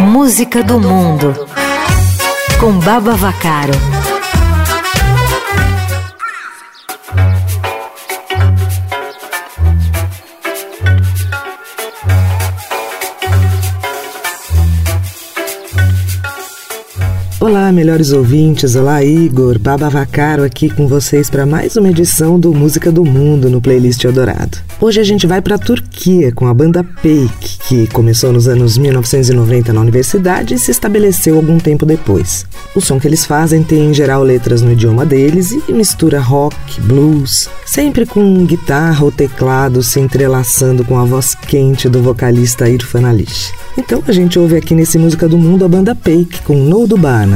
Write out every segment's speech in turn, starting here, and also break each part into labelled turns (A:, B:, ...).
A: Música do Mundo com Baba Vacaro.
B: Olá, melhores ouvintes. Olá, Igor, Baba Vacaro aqui com vocês para mais uma edição do Música do Mundo no playlist Eldorado. Hoje a gente vai para a Turquia com a banda Peik, que começou nos anos 1990 na universidade e se estabeleceu algum tempo depois. O som que eles fazem tem em geral letras no idioma deles e mistura rock, blues, sempre com guitarra ou teclado se entrelaçando com a voz quente do vocalista Irfan Alish. Então a gente ouve aqui nesse Música do Mundo a banda Peik com No Dubana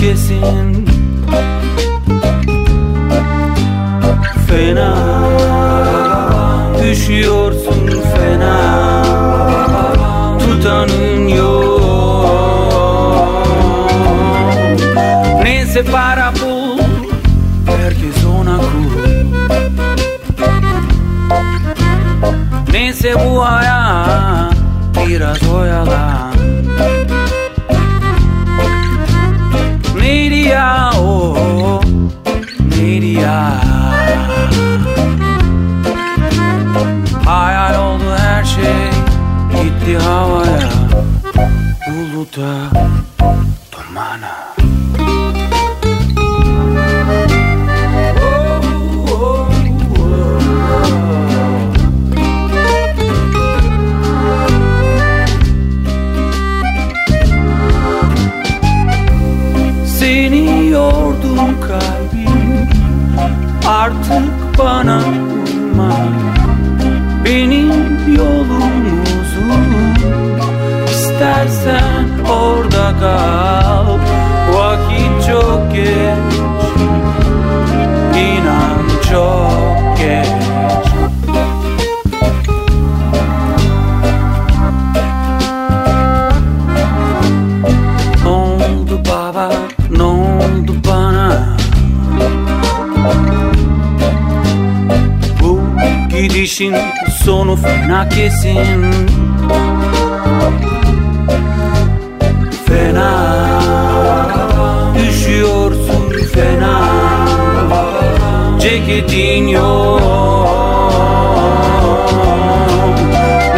C: kesin. Fena Düşüyorsun fena. Tutanın yok. Neyse para Neyse bu hayat Biraz oyalan. Nidia, oh, Nidia Hayal oldu her şey Gitti havaya. Buluta Dumana artık bana uyma Benim yolum uzun. İstersen Gidişin sonu fena kesin. Fena. Üşüyorsun fena. Ceketin yok.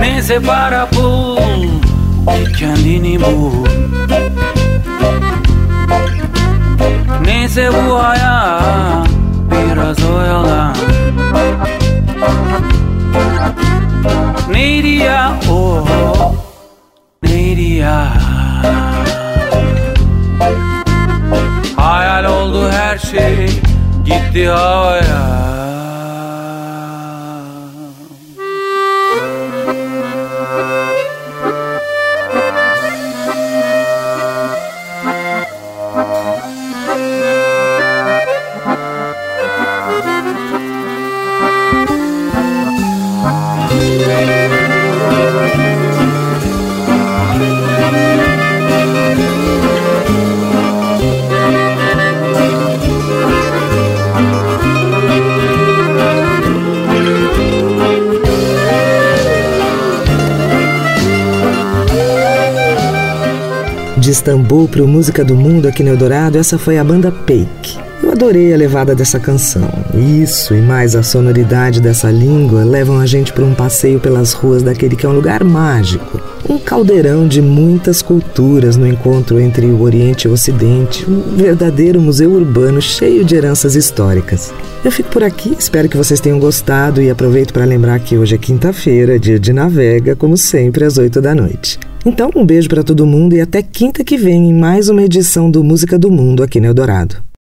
C: Neyse para bul Kendini bul. Neyse bu hayat o Neydi ya Hayal oldu her şey Gitti havaya
B: de Istambul para o Música do Mundo aqui no Eldorado, essa foi a banda Peik. Eu adorei a levada dessa canção. Isso e mais a sonoridade dessa língua levam a gente para um passeio pelas ruas daquele que é um lugar mágico. Um caldeirão de muitas culturas no encontro entre o Oriente e o Ocidente, um verdadeiro museu urbano cheio de heranças históricas. Eu fico por aqui, espero que vocês tenham gostado e aproveito para lembrar que hoje é quinta-feira, dia de navega, como sempre, às 8 da noite. Então, um beijo para todo mundo e até quinta que vem em mais uma edição do Música do Mundo aqui no Eldorado.